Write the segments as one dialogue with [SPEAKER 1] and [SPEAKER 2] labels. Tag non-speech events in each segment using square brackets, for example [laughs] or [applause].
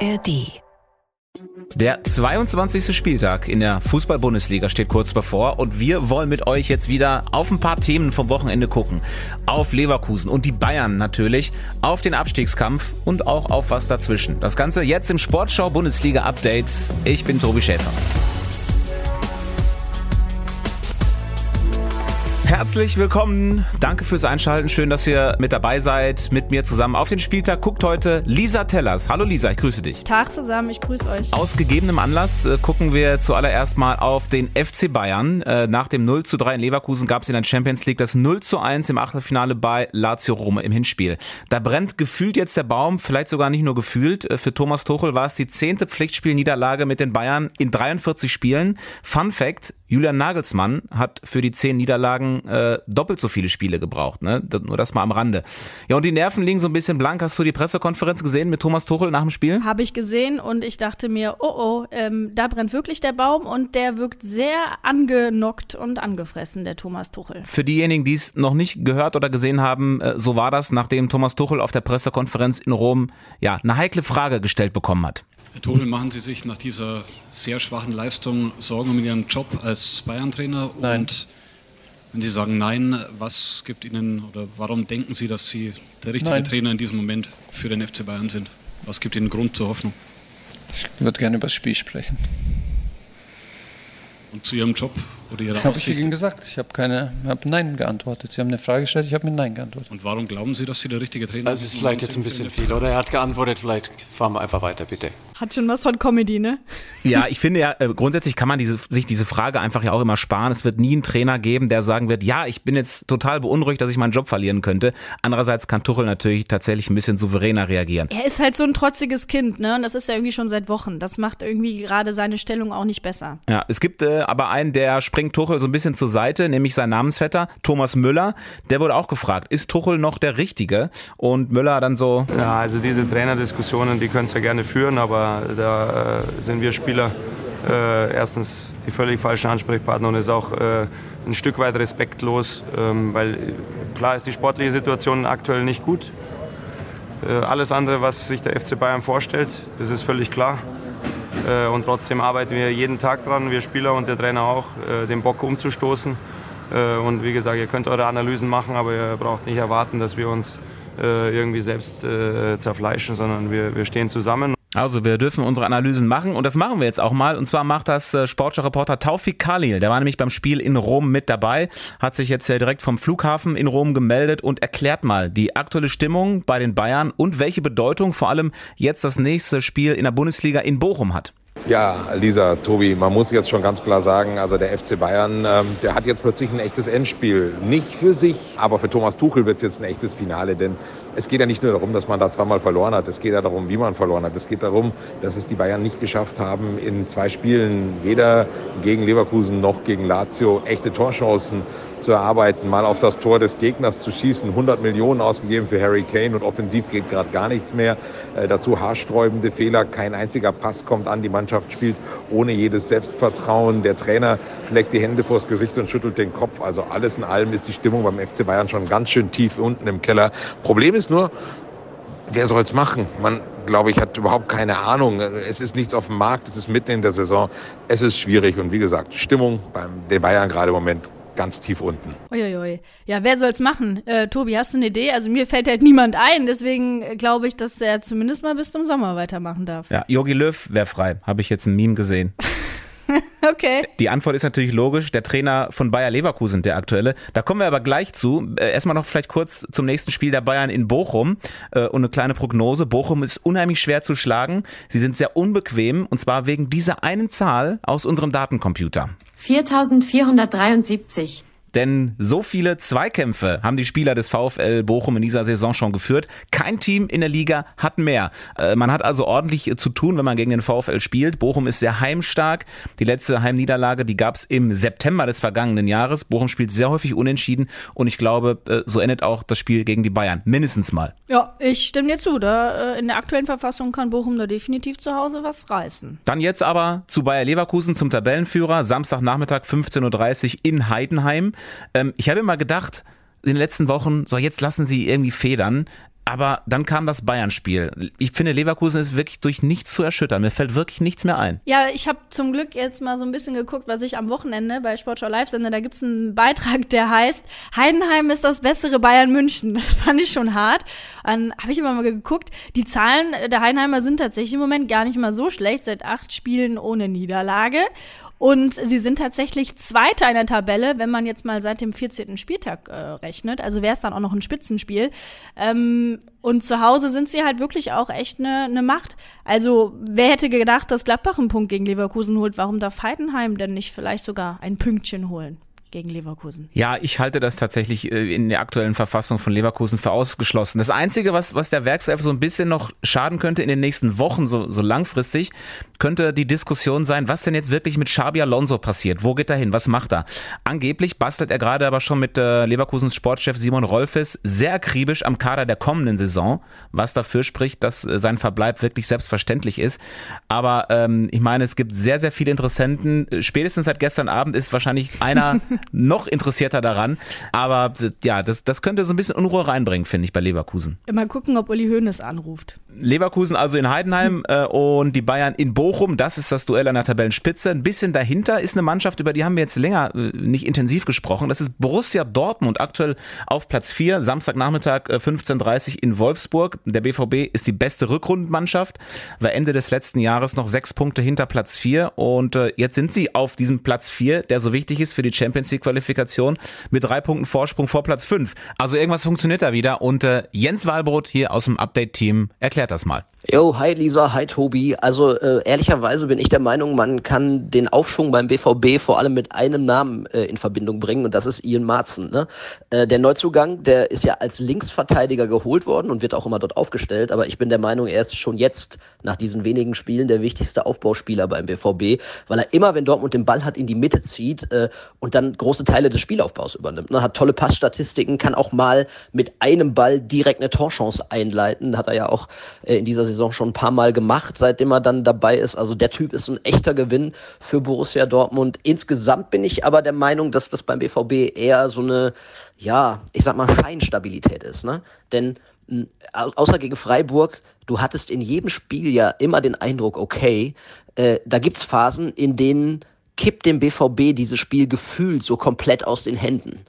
[SPEAKER 1] ARD.
[SPEAKER 2] Der 22. Spieltag in der Fußball-Bundesliga steht kurz bevor und wir wollen mit euch jetzt wieder auf ein paar Themen vom Wochenende gucken. Auf Leverkusen und die Bayern natürlich, auf den Abstiegskampf und auch auf was dazwischen. Das Ganze jetzt im Sportschau Bundesliga Update. Ich bin Tobi Schäfer. Herzlich willkommen. Danke fürs Einschalten. Schön, dass ihr mit dabei seid. Mit mir zusammen auf den Spieltag guckt heute Lisa Tellers. Hallo Lisa, ich grüße dich.
[SPEAKER 3] Tag zusammen, ich grüße euch.
[SPEAKER 2] Aus gegebenem Anlass äh, gucken wir zuallererst mal auf den FC Bayern. Äh, nach dem 0 zu 3 in Leverkusen gab es in der Champions League das 0 zu 1 im Achtelfinale bei Lazio Rom im Hinspiel. Da brennt gefühlt jetzt der Baum, vielleicht sogar nicht nur gefühlt. Äh, für Thomas Tuchel war es die zehnte Pflichtspielniederlage mit den Bayern in 43 Spielen. Fun Fact, Julian Nagelsmann hat für die zehn Niederlagen äh, doppelt so viele Spiele gebraucht. Ne? Nur das mal am Rande. Ja, und die Nerven liegen so ein bisschen blank. Hast du die Pressekonferenz gesehen mit Thomas Tuchel nach dem Spiel?
[SPEAKER 3] Habe ich gesehen und ich dachte mir, oh oh, ähm, da brennt wirklich der Baum und der wirkt sehr angenockt und angefressen, der Thomas Tuchel.
[SPEAKER 2] Für diejenigen, die es noch nicht gehört oder gesehen haben, äh, so war das, nachdem Thomas Tuchel auf der Pressekonferenz in Rom ja eine heikle Frage gestellt bekommen hat.
[SPEAKER 4] Herr Tuchel, machen Sie sich nach dieser sehr schwachen Leistung Sorgen um Ihren Job als Bayern-Trainer?
[SPEAKER 5] Nein.
[SPEAKER 4] Und wenn Sie sagen Nein, was gibt Ihnen oder warum denken Sie, dass Sie der richtige
[SPEAKER 5] Nein.
[SPEAKER 4] Trainer in diesem Moment für den FC Bayern sind? Was gibt Ihnen Grund zur Hoffnung?
[SPEAKER 5] Ich würde gerne über das Spiel sprechen.
[SPEAKER 4] Und zu Ihrem Job oder Ihrer
[SPEAKER 5] Habe ich? Ihnen gesagt. Ich habe keine, habe Nein geantwortet. Sie haben eine Frage gestellt, ich habe mit Nein geantwortet.
[SPEAKER 4] Und warum glauben Sie, dass Sie der richtige Trainer
[SPEAKER 6] Das ist vielleicht jetzt ein bisschen viel, oder? Er hat geantwortet, vielleicht fahren wir einfach weiter, bitte.
[SPEAKER 3] Hat schon was von Comedy, ne?
[SPEAKER 2] Ja, ich finde ja, äh, grundsätzlich kann man diese, sich diese Frage einfach ja auch immer sparen. Es wird nie einen Trainer geben, der sagen wird, ja, ich bin jetzt total beunruhigt, dass ich meinen Job verlieren könnte. Andererseits kann Tuchel natürlich tatsächlich ein bisschen souveräner reagieren.
[SPEAKER 3] Er ist halt so ein trotziges Kind, ne? Und das ist ja irgendwie schon seit Wochen. Das macht irgendwie gerade seine Stellung auch nicht besser.
[SPEAKER 2] Ja, es gibt äh, aber einen, der springt Tuchel so ein bisschen zur Seite, nämlich sein Namensvetter, Thomas Müller. Der wurde auch gefragt, ist Tuchel noch der Richtige? Und Müller dann so,
[SPEAKER 7] Ja, also diese Trainerdiskussionen, die können es ja gerne führen, aber da äh, sind wir Spieler äh, erstens die völlig falschen Ansprechpartner und ist auch äh, ein Stück weit respektlos, ähm, weil klar ist die sportliche Situation aktuell nicht gut. Äh, alles andere, was sich der FC Bayern vorstellt, das ist völlig klar. Äh, und trotzdem arbeiten wir jeden Tag dran, wir Spieler und der Trainer auch, äh, den Bock umzustoßen. Und wie gesagt, ihr könnt eure Analysen machen, aber ihr braucht nicht erwarten, dass wir uns irgendwie selbst zerfleischen, sondern wir, wir stehen zusammen.
[SPEAKER 2] Also wir dürfen unsere Analysen machen und das machen wir jetzt auch mal. Und zwar macht das äh, Sportschau-Reporter Taufik Khalil. Der war nämlich beim Spiel in Rom mit dabei, hat sich jetzt ja direkt vom Flughafen in Rom gemeldet und erklärt mal die aktuelle Stimmung bei den Bayern und welche Bedeutung vor allem jetzt das nächste Spiel in der Bundesliga in Bochum hat.
[SPEAKER 8] Ja, Lisa, Tobi, man muss jetzt schon ganz klar sagen, also der FC Bayern, ähm, der hat jetzt plötzlich ein echtes Endspiel. Nicht für sich, aber für Thomas Tuchel wird es jetzt ein echtes Finale, denn es geht ja nicht nur darum, dass man da zweimal verloren hat, es geht ja darum, wie man verloren hat. Es geht darum, dass es die Bayern nicht geschafft haben, in zwei Spielen, weder gegen Leverkusen noch gegen Lazio, echte Torchancen zu erarbeiten, mal auf das Tor des Gegners zu schießen, 100 Millionen ausgegeben für Harry Kane und offensiv geht gerade gar nichts mehr. Äh, dazu haarsträubende Fehler, kein einziger Pass kommt an, die Mannschaft spielt ohne jedes Selbstvertrauen. Der Trainer schlägt die Hände vors Gesicht und schüttelt den Kopf. Also alles in allem ist die Stimmung beim FC Bayern schon ganz schön tief unten im Keller. Problem ist nur, wer soll's machen? Man, glaube ich, hat überhaupt keine Ahnung. Es ist nichts auf dem Markt, es ist mitten in der Saison. Es ist schwierig und wie gesagt, Stimmung beim den Bayern gerade im Moment ganz tief unten.
[SPEAKER 3] Uiuiui. Ja, wer soll's machen? Äh, Tobi, hast du eine Idee? Also mir fällt halt niemand ein, deswegen äh, glaube ich, dass er zumindest mal bis zum Sommer weitermachen darf.
[SPEAKER 2] Ja, Jogi Löw wäre frei, habe ich jetzt ein Meme gesehen. [laughs] [laughs]
[SPEAKER 3] Okay.
[SPEAKER 2] Die Antwort ist natürlich logisch, der Trainer von Bayer Leverkusen, der aktuelle. Da kommen wir aber gleich zu. Äh, Erstmal noch vielleicht kurz zum nächsten Spiel der Bayern in Bochum äh, und eine kleine Prognose. Bochum ist unheimlich schwer zu schlagen. Sie sind sehr unbequem und zwar wegen dieser einen Zahl aus unserem Datencomputer.
[SPEAKER 9] 4473.
[SPEAKER 2] Denn so viele Zweikämpfe haben die Spieler des VfL Bochum in dieser Saison schon geführt. Kein Team in der Liga hat mehr. Äh, Man hat also ordentlich äh, zu tun, wenn man gegen den VfL spielt. Bochum ist sehr heimstark. Die letzte Heimniederlage, die gab es im September des vergangenen Jahres. Bochum spielt sehr häufig unentschieden und ich glaube, äh, so endet auch das Spiel gegen die Bayern. Mindestens mal.
[SPEAKER 3] Ja, ich stimme dir zu. Da, in der aktuellen Verfassung kann Bochum da definitiv zu Hause was reißen.
[SPEAKER 2] Dann jetzt aber zu Bayer Leverkusen zum Tabellenführer. Samstagnachmittag 15.30 Uhr in Heidenheim. Ähm, ich habe immer gedacht, in den letzten Wochen, so jetzt lassen sie irgendwie federn. Aber dann kam das Bayern-Spiel. Ich finde, Leverkusen ist wirklich durch nichts zu erschüttern. Mir fällt wirklich nichts mehr ein.
[SPEAKER 3] Ja, ich habe zum Glück jetzt mal so ein bisschen geguckt, was ich am Wochenende bei Sportschau Live sende. Da gibt's einen Beitrag, der heißt, Heidenheim ist das bessere Bayern München. Das fand ich schon hart. Dann habe ich immer mal geguckt. Die Zahlen der Heidenheimer sind tatsächlich im Moment gar nicht mal so schlecht. Seit acht Spielen ohne Niederlage. Und sie sind tatsächlich Zweiter in der Tabelle, wenn man jetzt mal seit dem 14. Spieltag äh, rechnet. Also wäre es dann auch noch ein Spitzenspiel. Ähm, und zu Hause sind sie halt wirklich auch echt eine ne Macht. Also wer hätte gedacht, dass Gladbach einen Punkt gegen Leverkusen holt? Warum darf Heidenheim denn nicht vielleicht sogar ein Pünktchen holen? Gegen Leverkusen.
[SPEAKER 2] Ja, ich halte das tatsächlich äh, in der aktuellen Verfassung von Leverkusen für ausgeschlossen. Das Einzige, was, was der Werkself so ein bisschen noch schaden könnte in den nächsten Wochen, so, so langfristig, könnte die Diskussion sein, was denn jetzt wirklich mit Xabi Alonso passiert. Wo geht er hin? Was macht er? Angeblich bastelt er gerade aber schon mit äh, Leverkusens Sportchef Simon Rolfes sehr akribisch am Kader der kommenden Saison, was dafür spricht, dass äh, sein Verbleib wirklich selbstverständlich ist. Aber ähm, ich meine, es gibt sehr, sehr viele Interessenten. Spätestens seit gestern Abend ist wahrscheinlich einer [laughs] noch interessierter daran. Aber ja, das, das könnte so ein bisschen Unruhe reinbringen, finde ich, bei Leverkusen.
[SPEAKER 3] Mal gucken, ob Uli Hoeneß anruft.
[SPEAKER 2] Leverkusen also in Heidenheim äh, und die Bayern in Bochum. Das ist das Duell an der Tabellenspitze. Ein bisschen dahinter ist eine Mannschaft, über die haben wir jetzt länger äh, nicht intensiv gesprochen. Das ist Borussia Dortmund, aktuell auf Platz 4, Samstagnachmittag äh, 15.30 in Wolfsburg. Der BVB ist die beste Rückrundenmannschaft, war Ende des letzten Jahres noch sechs Punkte hinter Platz 4 und äh, jetzt sind sie auf diesem Platz 4, der so wichtig ist für die Champions League Qualifikation, mit drei Punkten Vorsprung vor Platz 5. Also irgendwas funktioniert da wieder und äh, Jens Walbrot hier aus dem Update-Team erklärt das mal.
[SPEAKER 1] Jo, hi Lisa, hi Tobi. Also äh, ehrlicherweise bin ich der Meinung, man kann den Aufschwung beim BVB vor allem mit einem Namen äh, in Verbindung bringen und das ist Ian Marzen. Ne? Äh, der Neuzugang, der ist ja als Linksverteidiger geholt worden und wird auch immer dort aufgestellt, aber ich bin der Meinung, er ist schon jetzt nach diesen wenigen Spielen der wichtigste Aufbauspieler beim BVB, weil er immer, wenn Dortmund den Ball hat, in die Mitte zieht äh, und dann große Teile des Spielaufbaus übernimmt. Ne? Hat tolle Passstatistiken, kann auch mal mit einem Ball direkt eine Torchance einleiten, hat er ja auch äh, in dieser Saison Saison schon ein paar Mal gemacht, seitdem er dann dabei ist. Also der Typ ist ein echter Gewinn für Borussia Dortmund. Insgesamt bin ich aber der Meinung, dass das beim BVB eher so eine, ja, ich sag mal, Scheinstabilität ist. Ne? Denn außer gegen Freiburg, du hattest in jedem Spiel ja immer den Eindruck, okay, äh, da gibt's Phasen, in denen kippt dem BVB dieses Spiel gefühlt so komplett aus den Händen.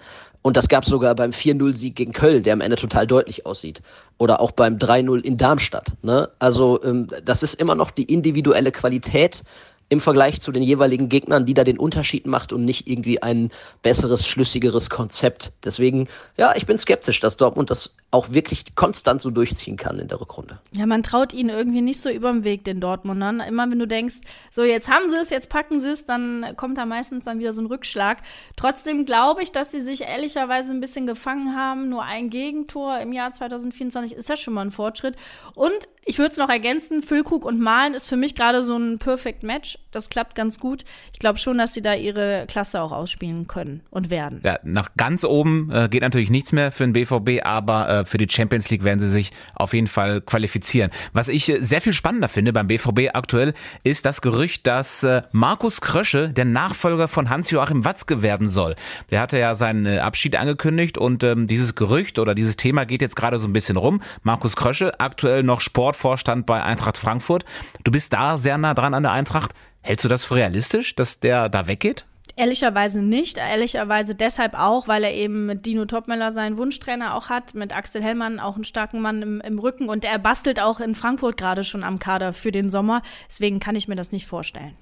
[SPEAKER 1] Und das gab es sogar beim 4-0-Sieg gegen Köln, der am Ende total deutlich aussieht. Oder auch beim 3-0 in Darmstadt. Ne? Also ähm, das ist immer noch die individuelle Qualität im Vergleich zu den jeweiligen Gegnern, die da den Unterschied macht und nicht irgendwie ein besseres, schlüssigeres Konzept. Deswegen, ja, ich bin skeptisch, dass Dortmund das auch wirklich konstant so durchziehen kann in der Rückrunde.
[SPEAKER 3] Ja, man traut ihnen irgendwie nicht so über den Weg, den Dortmundern. Immer wenn du denkst, so jetzt haben sie es, jetzt packen sie es, dann kommt da meistens dann wieder so ein Rückschlag. Trotzdem glaube ich, dass sie sich ehrlicherweise ein bisschen gefangen haben. Nur ein Gegentor im Jahr 2024 ist ja schon mal ein Fortschritt. Und ich würde es noch ergänzen, Füllkrug und Malen ist für mich gerade so ein Perfect Match. Das klappt ganz gut. Ich glaube schon, dass sie da ihre Klasse auch ausspielen können und werden.
[SPEAKER 2] Ja, nach ganz oben äh, geht natürlich nichts mehr für den BVB, aber äh, für die Champions League werden sie sich auf jeden Fall qualifizieren. Was ich äh, sehr viel spannender finde beim BVB aktuell, ist das Gerücht, dass äh, Markus Krösche der Nachfolger von Hans-Joachim Watzke werden soll. Der hatte ja seinen äh, Abschied angekündigt und ähm, dieses Gerücht oder dieses Thema geht jetzt gerade so ein bisschen rum. Markus Krösche, aktuell noch Sport Sportvorstand bei Eintracht Frankfurt. Du bist da sehr nah dran an der Eintracht. Hältst du das für realistisch, dass der da weggeht?
[SPEAKER 3] Ehrlicherweise nicht. Ehrlicherweise deshalb auch, weil er eben mit Dino Topmeller seinen Wunschtrainer auch hat, mit Axel Hellmann auch einen starken Mann im, im Rücken und er bastelt auch in Frankfurt gerade schon am Kader für den Sommer. Deswegen kann ich mir das nicht vorstellen.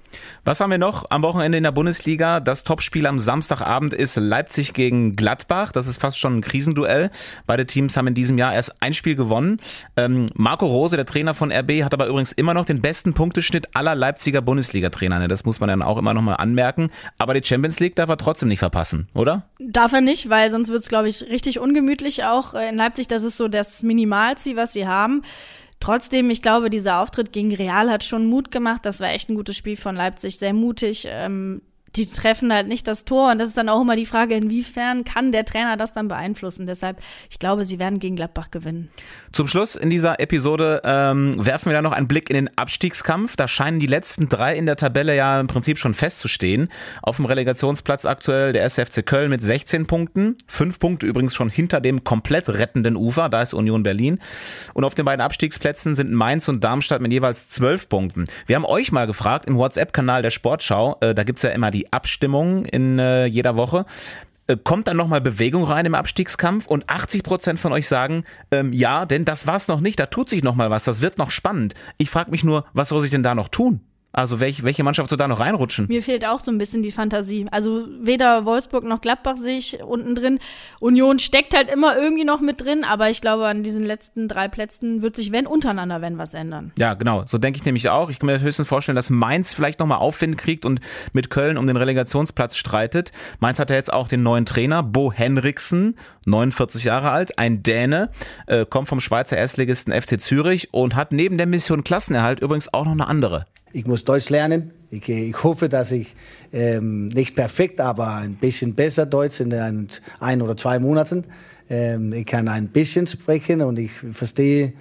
[SPEAKER 2] Was haben wir noch am Wochenende in der Bundesliga? Das Topspiel am Samstagabend ist Leipzig gegen Gladbach. Das ist fast schon ein Krisenduell. Beide Teams haben in diesem Jahr erst ein Spiel gewonnen. Ähm, Marco Rose, der Trainer von RB, hat aber übrigens immer noch den besten Punkteschnitt aller Leipziger Bundesliga-Trainer. Das muss man dann auch immer noch mal anmerken. Aber die Champions League darf er trotzdem nicht verpassen, oder?
[SPEAKER 3] Darf er nicht, weil sonst wird es, glaube ich, richtig ungemütlich auch in Leipzig. Das ist so das Minimalziel, was sie haben. Trotzdem, ich glaube, dieser Auftritt gegen Real hat schon Mut gemacht. Das war echt ein gutes Spiel von Leipzig, sehr mutig. Ähm, die treffen halt nicht das Tor. Und das ist dann auch immer die Frage, inwiefern kann der Trainer das dann beeinflussen. Deshalb, ich glaube, sie werden gegen Gladbach gewinnen.
[SPEAKER 2] Zum Schluss in dieser Episode ähm, werfen wir da noch einen Blick in den Abstiegskampf. Da scheinen die letzten drei in der Tabelle ja im Prinzip schon festzustehen. Auf dem Relegationsplatz aktuell der SFC Köln mit 16 Punkten. Fünf Punkte übrigens schon hinter dem komplett rettenden Ufer. Da ist Union Berlin. Und auf den beiden Abstiegsplätzen sind Mainz und Darmstadt mit jeweils zwölf Punkten. Wir haben euch mal gefragt im WhatsApp-Kanal der Sportschau. Äh, da gibt's ja immer die Abstimmung in äh, jeder Woche äh, kommt dann nochmal Bewegung rein im Abstiegskampf und 80 Prozent von euch sagen, ähm, ja, denn das war's noch nicht, da tut sich nochmal was, das wird noch spannend. Ich frage mich nur, was soll sich denn da noch tun? Also welch, welche Mannschaft soll da noch reinrutschen?
[SPEAKER 3] Mir fehlt auch so ein bisschen die Fantasie. Also weder Wolfsburg noch Gladbach sehe ich unten drin. Union steckt halt immer irgendwie noch mit drin, aber ich glaube, an diesen letzten drei Plätzen wird sich, wenn untereinander, wenn was ändern.
[SPEAKER 2] Ja, genau. So denke ich nämlich auch. Ich kann mir höchstens vorstellen, dass Mainz vielleicht nochmal Aufwind kriegt und mit Köln um den Relegationsplatz streitet. Mainz hat ja jetzt auch den neuen Trainer, Bo Henriksen, 49 Jahre alt, ein Däne, äh, kommt vom Schweizer Erstligisten FC Zürich und hat neben der Mission Klassenerhalt übrigens auch noch eine andere.
[SPEAKER 9] Ich muss Deutsch lernen. Ich, ich hoffe, dass ich ähm, nicht perfekt, aber ein bisschen besser Deutsch in ein, ein oder zwei Monaten. Ähm, ich kann ein bisschen sprechen und ich verstehe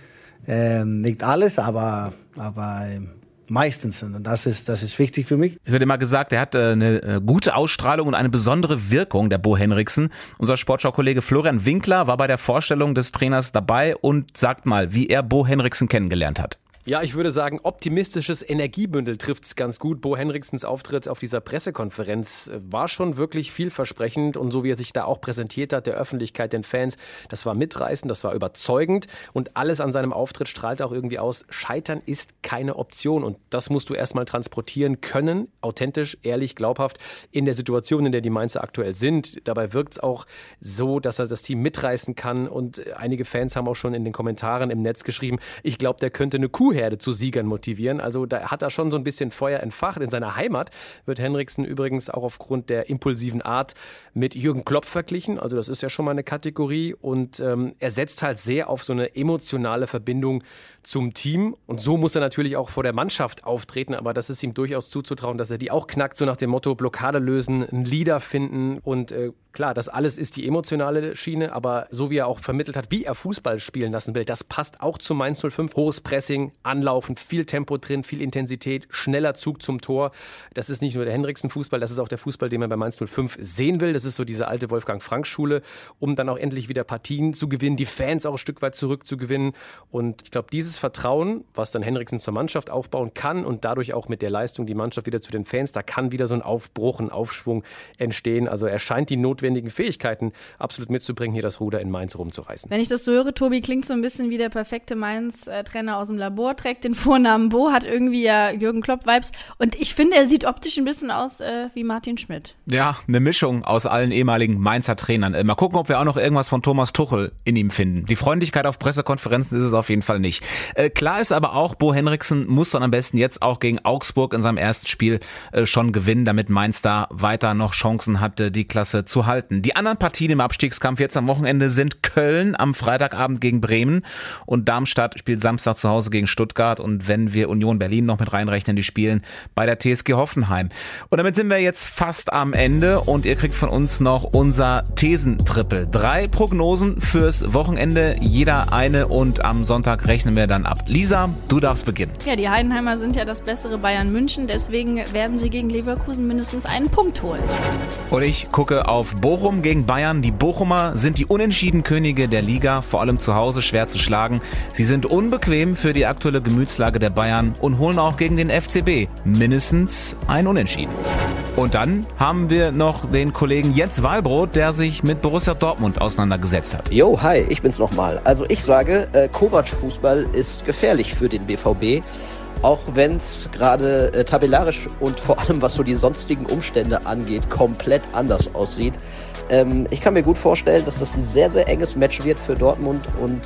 [SPEAKER 9] ähm, nicht alles, aber, aber ähm, meistens. Und das ist, das ist wichtig für mich.
[SPEAKER 2] Es wird immer gesagt, er hat äh, eine äh, gute Ausstrahlung und eine besondere Wirkung, der Bo Henriksen. Unser Sportschau-Kollege Florian Winkler war bei der Vorstellung des Trainers dabei und sagt mal, wie er Bo Henriksen kennengelernt hat.
[SPEAKER 10] Ja, ich würde sagen, optimistisches Energiebündel trifft es ganz gut. Bo Henriksens Auftritt auf dieser Pressekonferenz äh, war schon wirklich vielversprechend. Und so wie er sich da auch präsentiert hat, der Öffentlichkeit, den Fans, das war mitreißend, das war überzeugend. Und alles an seinem Auftritt strahlt auch irgendwie aus, Scheitern ist keine Option. Und das musst du erstmal transportieren können, authentisch, ehrlich, glaubhaft in der Situation, in der die Mainzer aktuell sind. Dabei wirkt es auch so, dass er das Team mitreißen kann. Und einige Fans haben auch schon in den Kommentaren im Netz geschrieben, ich glaube, der könnte eine Kuh Kuhherde zu Siegern motivieren. Also da hat er schon so ein bisschen Feuer entfacht. In seiner Heimat wird Henriksen übrigens auch aufgrund der impulsiven Art mit Jürgen Klopp verglichen. Also das ist ja schon mal eine Kategorie. Und ähm, er setzt halt sehr auf so eine emotionale Verbindung zum Team. Und so muss er natürlich auch vor der Mannschaft auftreten. Aber das ist ihm durchaus zuzutrauen, dass er die auch knackt, so nach dem Motto Blockade lösen, einen Leader finden und äh, Klar, das alles ist die emotionale Schiene, aber so wie er auch vermittelt hat, wie er Fußball spielen lassen will, das passt auch zu Mainz 05. Hohes Pressing, Anlaufen, viel Tempo drin, viel Intensität, schneller Zug zum Tor. Das ist nicht nur der Henriksen-Fußball, das ist auch der Fußball, den man bei Mainz 05 sehen will. Das ist so diese alte Wolfgang-Frank-Schule, um dann auch endlich wieder Partien zu gewinnen, die Fans auch ein Stück weit zurückzugewinnen. Und ich glaube, dieses Vertrauen, was dann Henriksen zur Mannschaft aufbauen kann und dadurch auch mit der Leistung die Mannschaft wieder zu den Fans, da kann wieder so ein Aufbruch, ein Aufschwung entstehen. Also er scheint die notwendige notwendigen Fähigkeiten absolut mitzubringen, hier das Ruder in Mainz rumzureißen.
[SPEAKER 3] Wenn ich das so höre, Tobi klingt so ein bisschen wie der perfekte Mainz-Trainer aus dem Labor, trägt den Vornamen Bo, hat irgendwie ja Jürgen Klopp-Vibes und ich finde, er sieht optisch ein bisschen aus äh, wie Martin Schmidt.
[SPEAKER 2] Ja, eine Mischung aus allen ehemaligen Mainzer Trainern. Äh, mal gucken, ob wir auch noch irgendwas von Thomas Tuchel in ihm finden. Die Freundlichkeit auf Pressekonferenzen ist es auf jeden Fall nicht. Äh, klar ist aber auch, Bo Henriksen muss dann am besten jetzt auch gegen Augsburg in seinem ersten Spiel äh, schon gewinnen, damit Mainz da weiter noch Chancen hatte, die Klasse zu halten. Die anderen Partien im Abstiegskampf jetzt am Wochenende sind Köln am Freitagabend gegen Bremen und Darmstadt spielt Samstag zu Hause gegen Stuttgart und wenn wir Union Berlin noch mit reinrechnen, die spielen bei der TSG Hoffenheim. Und damit sind wir jetzt fast am Ende und ihr kriegt von uns noch unser Thesentrippel. Drei Prognosen fürs Wochenende, jeder eine und am Sonntag rechnen wir dann ab. Lisa, du darfst beginnen.
[SPEAKER 3] Ja, die Heidenheimer sind ja das bessere Bayern München, deswegen werden sie gegen Leverkusen mindestens einen Punkt holen.
[SPEAKER 2] Und ich gucke auf Bochum gegen Bayern. Die Bochumer sind die unentschieden Könige der Liga, vor allem zu Hause schwer zu schlagen. Sie sind unbequem für die aktuelle Gemütslage der Bayern und holen auch gegen den FCB mindestens ein Unentschieden. Und dann haben wir noch den Kollegen Jens Walbrot, der sich mit Borussia Dortmund auseinandergesetzt hat.
[SPEAKER 1] Jo, hi, ich bin's nochmal. Also ich sage, äh, Kovac-Fußball ist gefährlich für den BVB auch wenn es gerade äh, tabellarisch und vor allem was so die sonstigen Umstände angeht, komplett anders aussieht. Ähm, ich kann mir gut vorstellen, dass das ein sehr, sehr enges Match wird für Dortmund und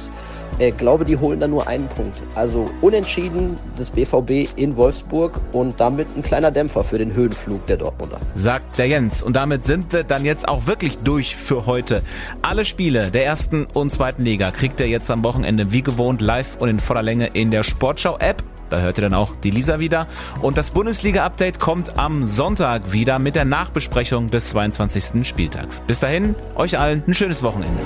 [SPEAKER 1] äh, glaube, die holen dann nur einen Punkt. Also unentschieden des BVB in Wolfsburg und damit ein kleiner Dämpfer für den Höhenflug der Dortmunder.
[SPEAKER 2] Sagt der Jens. Und damit sind wir dann jetzt auch wirklich durch für heute. Alle Spiele der ersten und zweiten Liga kriegt ihr jetzt am Wochenende wie gewohnt live und in voller Länge in der Sportschau-App Da hört ihr dann auch die Lisa wieder. Und das Bundesliga-Update kommt am Sonntag wieder mit der Nachbesprechung des 22. Spieltags. Bis dahin, euch allen ein schönes Wochenende.